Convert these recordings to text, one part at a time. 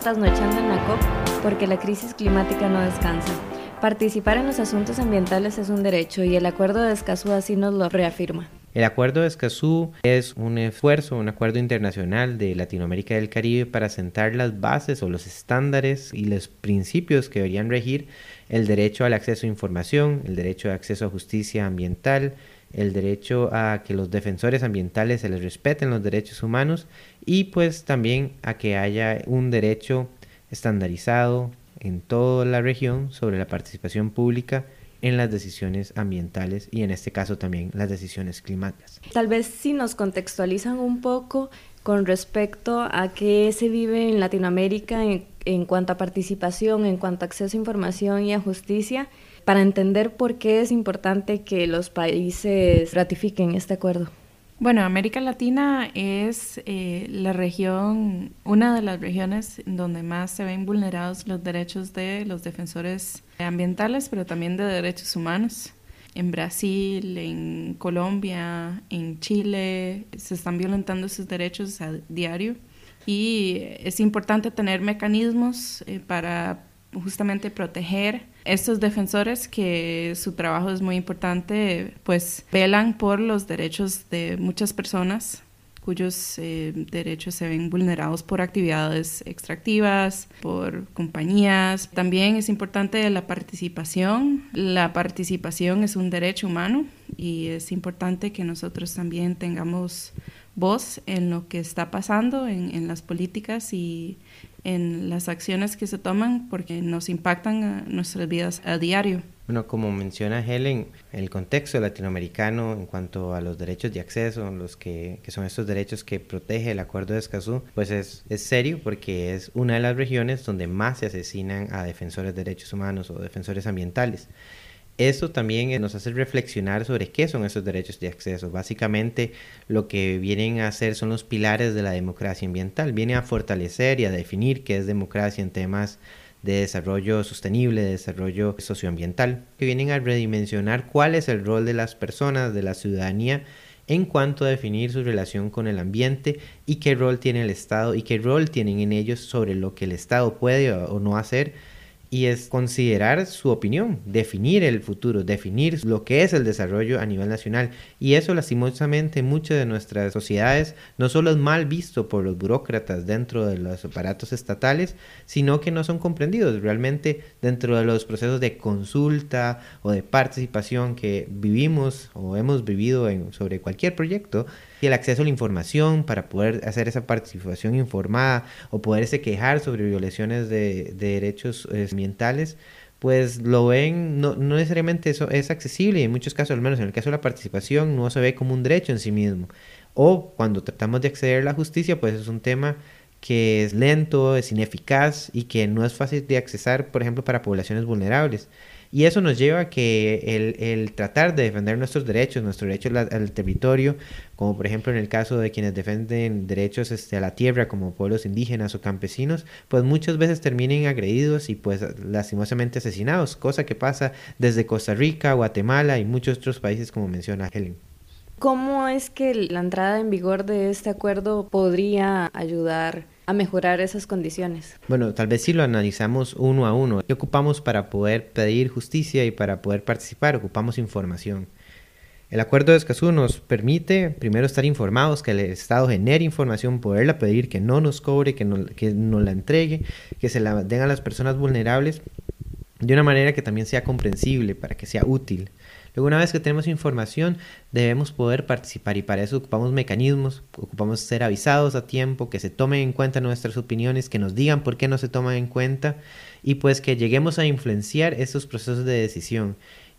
trasnochando en la COP porque la crisis climática no descansa. Participar en los asuntos ambientales es un derecho y el Acuerdo de Escazú así nos lo reafirma. El Acuerdo de Escazú es un esfuerzo, un acuerdo internacional de Latinoamérica y del Caribe para sentar las bases o los estándares y los principios que deberían regir el derecho al acceso a información, el derecho de acceso a justicia ambiental, el derecho a que los defensores ambientales se les respeten los derechos humanos y pues también a que haya un derecho estandarizado en toda la región sobre la participación pública en las decisiones ambientales y en este caso también las decisiones climáticas. Tal vez si nos contextualizan un poco con respecto a qué se vive en Latinoamérica en, en cuanto a participación, en cuanto a acceso a información y a justicia, para entender por qué es importante que los países ratifiquen este acuerdo. Bueno, América Latina es eh, la región, una de las regiones donde más se ven vulnerados los derechos de los defensores ambientales, pero también de derechos humanos. En Brasil, en Colombia, en Chile, se están violentando sus derechos a diario y es importante tener mecanismos eh, para justamente proteger estos defensores que su trabajo es muy importante, pues velan por los derechos de muchas personas cuyos eh, derechos se ven vulnerados por actividades extractivas, por compañías. También es importante la participación. La participación es un derecho humano y es importante que nosotros también tengamos voz en lo que está pasando en, en las políticas y en las acciones que se toman porque nos impactan a nuestras vidas a diario. Bueno, como menciona Helen, el contexto latinoamericano en cuanto a los derechos de acceso, los que, que son estos derechos que protege el Acuerdo de Escazú, pues es, es, serio porque es una de las regiones donde más se asesinan a defensores de derechos humanos o defensores ambientales. Eso también nos hace reflexionar sobre qué son esos derechos de acceso. Básicamente lo que vienen a hacer son los pilares de la democracia ambiental. Viene a fortalecer y a definir qué es democracia en temas de desarrollo sostenible, de desarrollo socioambiental, que vienen a redimensionar cuál es el rol de las personas, de la ciudadanía, en cuanto a definir su relación con el ambiente y qué rol tiene el Estado y qué rol tienen en ellos sobre lo que el Estado puede o no hacer y es considerar su opinión, definir el futuro, definir lo que es el desarrollo a nivel nacional. Y eso lastimosamente en muchas de nuestras sociedades no solo es mal visto por los burócratas dentro de los aparatos estatales, sino que no son comprendidos realmente dentro de los procesos de consulta o de participación que vivimos o hemos vivido en, sobre cualquier proyecto y el acceso a la información para poder hacer esa participación informada o poderse quejar sobre violaciones de, derechos eh, ambientales, pues lo ven, no, no necesariamente eso es accesible y en muchos casos, al menos en el caso de la participación, no se ve como un derecho en sí mismo. O cuando tratamos de acceder a la justicia, pues es un tema que es lento, es ineficaz y que no es fácil de accesar, por ejemplo, para poblaciones vulnerables. Y eso nos lleva a que el, tratar de defender nuestros derechos, nuestro derecho al, territorio, como por ejemplo en el caso de quienes defienden derechos este, a la tierra como pueblos indígenas o campesinos, pues muchas veces terminen agredidos y pues lastimosamente asesinados, cosa que pasa desde Costa Rica, Guatemala y muchos otros países como menciona Helen. ¿Cómo es que la entrada en vigor de este acuerdo podría ayudar a mejorar esas condiciones? Bueno, tal vez si lo analizamos uno a uno. ¿Qué ocupamos para poder pedir justicia y para poder participar? Ocupamos información. El acuerdo de Escazú nos permite primero estar informados, que el Estado genere información, poderla pedir, que no nos cobre, que, que nos la entregue, que se la den a las personas vulnerables de una manera que también sea comprensible, para que sea útil. Luego, una vez que tenemos información, debemos poder participar y para eso ocupamos mecanismos, ocupamos ser avisados a tiempo, que se tomen en cuenta nuestras opiniones, que nos digan por qué no se toman en cuenta y pues que lleguemos a influenciar estos procesos de decisión.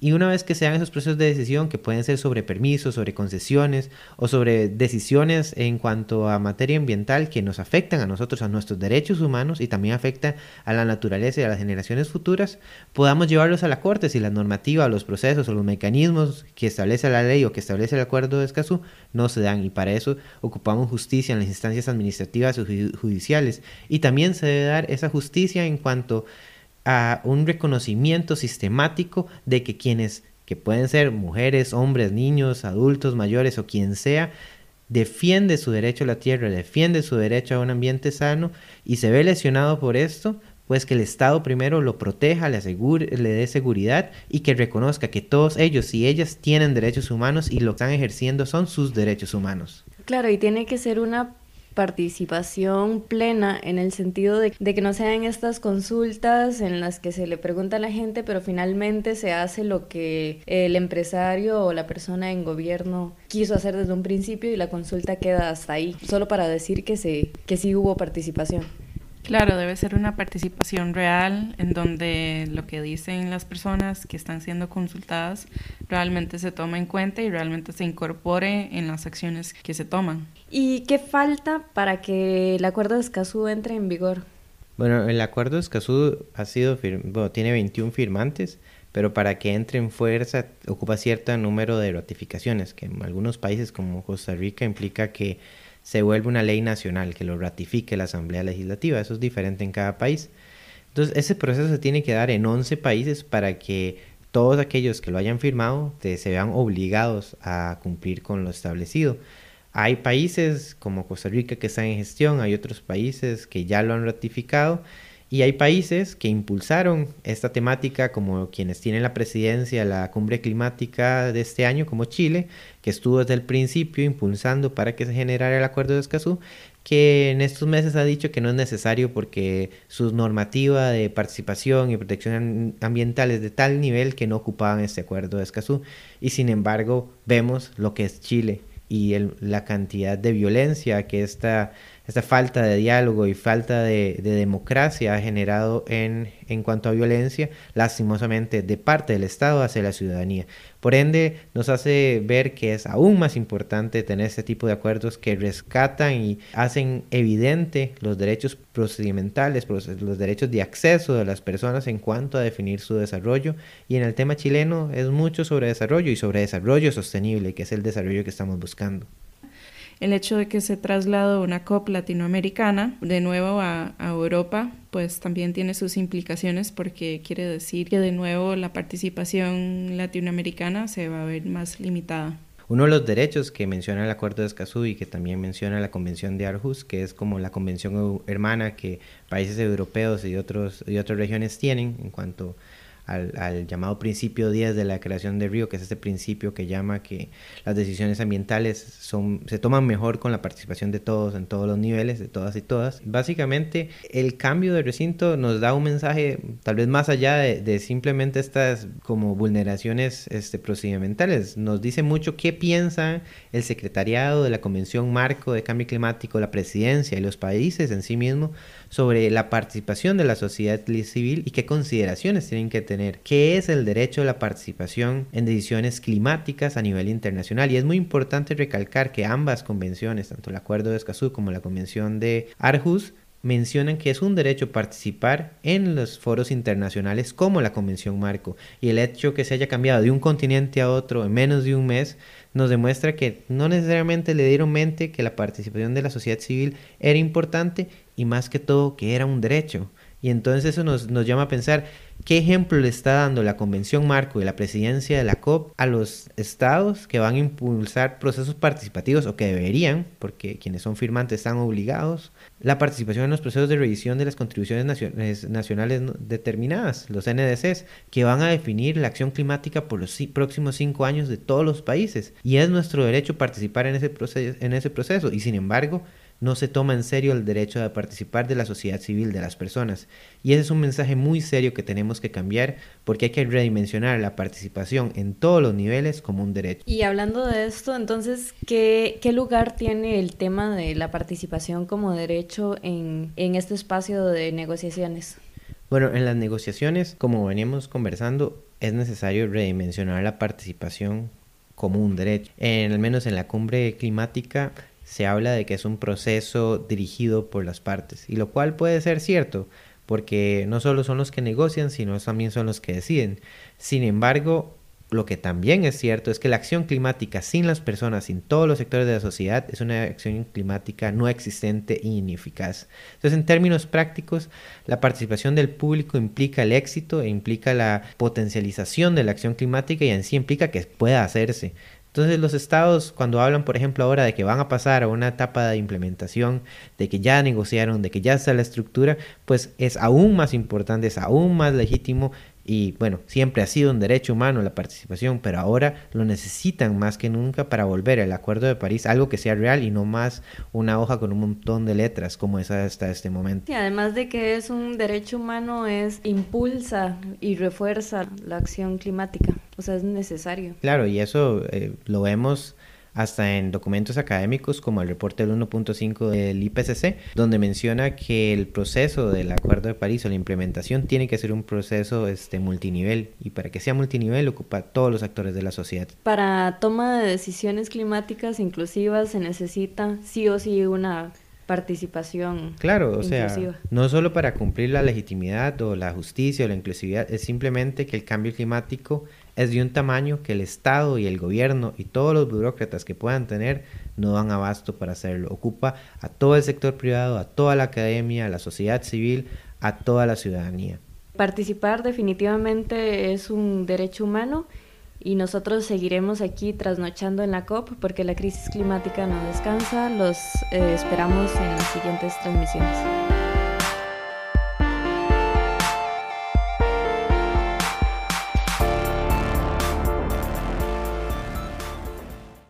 Y una vez que se hagan esos procesos de decisión, que pueden ser sobre permisos, sobre concesiones o sobre decisiones en cuanto a materia ambiental que nos afectan a nosotros, a nuestros derechos humanos y también afectan a la naturaleza y a las generaciones futuras, podamos llevarlos a la Corte si la normativa, los procesos o los mecanismos que establece la ley o que establece el acuerdo de Escazú no se dan. Y para eso ocupamos justicia en las instancias administrativas o judiciales. Y también se debe dar esa justicia en cuanto a un reconocimiento sistemático de que quienes, que pueden ser mujeres, hombres, niños, adultos, mayores o quien sea, defiende su derecho a la tierra, defiende su derecho a un ambiente sano y se ve lesionado por esto, pues que el Estado primero lo proteja, le, asegure, le dé seguridad y que reconozca que todos ellos y ellas tienen derechos humanos y lo que están ejerciendo son sus derechos humanos. Claro, y tiene que ser una participación plena en el sentido de, que no sean estas consultas en las que se le pregunta a la gente, pero finalmente se hace lo que el empresario o la persona en gobierno quiso hacer desde un principio y la consulta queda hasta ahí, solo para decir que, se, que sí hubo participación. Claro, debe ser una participación real en donde lo que dicen las personas que están siendo consultadas realmente se toma en cuenta y realmente se incorpore en las acciones que se toman. ¿Y qué falta para que el acuerdo de Escazú entre en vigor? Bueno, el acuerdo de Escazú ha sido tiene 21 firmantes, pero para que entre en fuerza ocupa cierto número de ratificaciones, que en algunos países como Costa Rica implica que se vuelve una ley nacional que lo ratifique la Asamblea Legislativa. Eso es diferente en cada país. Entonces, ese proceso se tiene que dar en 11 países para que todos aquellos que lo hayan firmado se vean obligados a cumplir con lo establecido. Hay países como Costa Rica que están en gestión, hay otros países que ya lo han ratificado y hay países que impulsaron esta temática, como quienes tienen la presidencia de la cumbre climática de este año, como Chile, que estuvo desde el principio impulsando para que se generara el acuerdo de Escazú, que en estos meses ha dicho que no es necesario porque su normativa de participación y protección ambiental es de tal nivel que no ocupaban este acuerdo de Escazú. Y sin embargo, vemos lo que es Chile y la cantidad de violencia que esta esta falta de diálogo y falta de, democracia ha generado en, en cuanto a violencia, lastimosamente, de parte del Estado hacia la ciudadanía. Por ende, nos hace ver que es aún más importante tener este tipo de acuerdos que rescatan y hacen evidente los derechos procedimentales, los derechos de acceso de las personas en cuanto a definir su desarrollo. Y en el tema chileno es mucho sobre desarrollo y sobre desarrollo sostenible, que es el desarrollo que estamos buscando el hecho de que se trasladó una COP latinoamericana de nuevo a, Europa, pues también tiene sus implicaciones porque quiere decir que de nuevo la participación latinoamericana se va a ver más limitada. Uno de los derechos que menciona el Acuerdo de Escazú y que también menciona la Convención de Aarhus, que es como la convención hermana que países europeos y, otros, y otras regiones tienen en cuanto al, llamado principio 10 de la creación de Río, que es este principio que llama que las decisiones ambientales son, se toman mejor con la participación de todos en todos los niveles, de todas y todas. Básicamente, el cambio de recinto nos da un mensaje tal vez más allá de, simplemente estas como vulneraciones este, procedimentales. Nos dice mucho qué piensa el secretariado de la Convención Marco de Cambio Climático, la presidencia y los países en sí mismos sobre la participación de la sociedad civil y qué consideraciones tienen que tener. ¿Qué es el derecho a la participación en decisiones climáticas a nivel internacional? Y es muy importante recalcar que ambas convenciones, tanto el Acuerdo de Escazú como la Convención de Arhus, mencionan que es un derecho participar en los foros internacionales como la Convención Marco y el hecho que se haya cambiado de un continente a otro en menos de un mes nos demuestra que no necesariamente le dieron mente que la participación de la sociedad civil era importante y más que todo que era un derecho. Y entonces eso nos, nos, llama a pensar qué ejemplo le está dando la Convención Marco y la presidencia de la COP a los estados que van a impulsar procesos participativos o que deberían, porque quienes son firmantes están obligados, la participación en los procesos de revisión de las contribuciones nacionales, determinadas, los NDCs, que van a definir la acción climática por los próximos cinco años de todos los países. Y es nuestro derecho participar en ese en ese proceso. Y sin embargo, no se toma en serio el derecho de participar de la sociedad civil de las personas. Y ese es un mensaje muy serio que tenemos que cambiar porque hay que redimensionar la participación en todos los niveles como un derecho. Y hablando de esto, entonces, ¿qué, qué lugar tiene el tema de la participación como derecho en, en este espacio de negociaciones? Bueno, en las negociaciones, como veníamos conversando, es necesario redimensionar la participación como un derecho. En, al menos en la cumbre climática se habla de que es un proceso dirigido por las partes, y lo cual puede ser cierto, porque no solo son los que negocian, sino también son los que deciden. Sin embargo, lo que también es cierto es que la acción climática sin las personas, sin todos los sectores de la sociedad, es una acción climática no existente e ineficaz. Entonces, en términos prácticos, la participación del público implica el éxito e implica la potencialización de la acción climática y en sí implica que pueda hacerse Entonces los estados cuando hablan, por ejemplo, ahora de que van a pasar a una etapa de implementación, de que ya negociaron, de que ya está la estructura, pues es aún más importante, es aún más legítimo y bueno, siempre ha sido un derecho humano la participación, pero ahora lo necesitan más que nunca para volver al Acuerdo de París, algo que sea real y no más una hoja con un montón de letras como es hasta este momento. Y además de que es un derecho humano, es impulsa y refuerza la acción climática, o sea, es necesario. Claro, y eso eh, lo vemos hasta en documentos académicos como el reporte del 1.5 del IPCC, donde menciona que el proceso del Acuerdo de París o la implementación tiene que ser un proceso este, multinivel y para que sea multinivel ocupa a todos los actores de la sociedad. Para toma de decisiones climáticas inclusivas se necesita sí o sí una participación. Claro, o sea, no solo para cumplir la legitimidad o la justicia o la inclusividad, es simplemente que el cambio climático es de un tamaño que el Estado y el gobierno y todos los burócratas que puedan tener no dan abasto para hacerlo. Ocupa a todo el sector privado, a toda la academia, a la sociedad civil, a toda la ciudadanía. Participar definitivamente es un derecho humano y nosotros seguiremos aquí trasnochando en la COP porque la crisis climática no descansa. Los eh, esperamos en las siguientes transmisiones.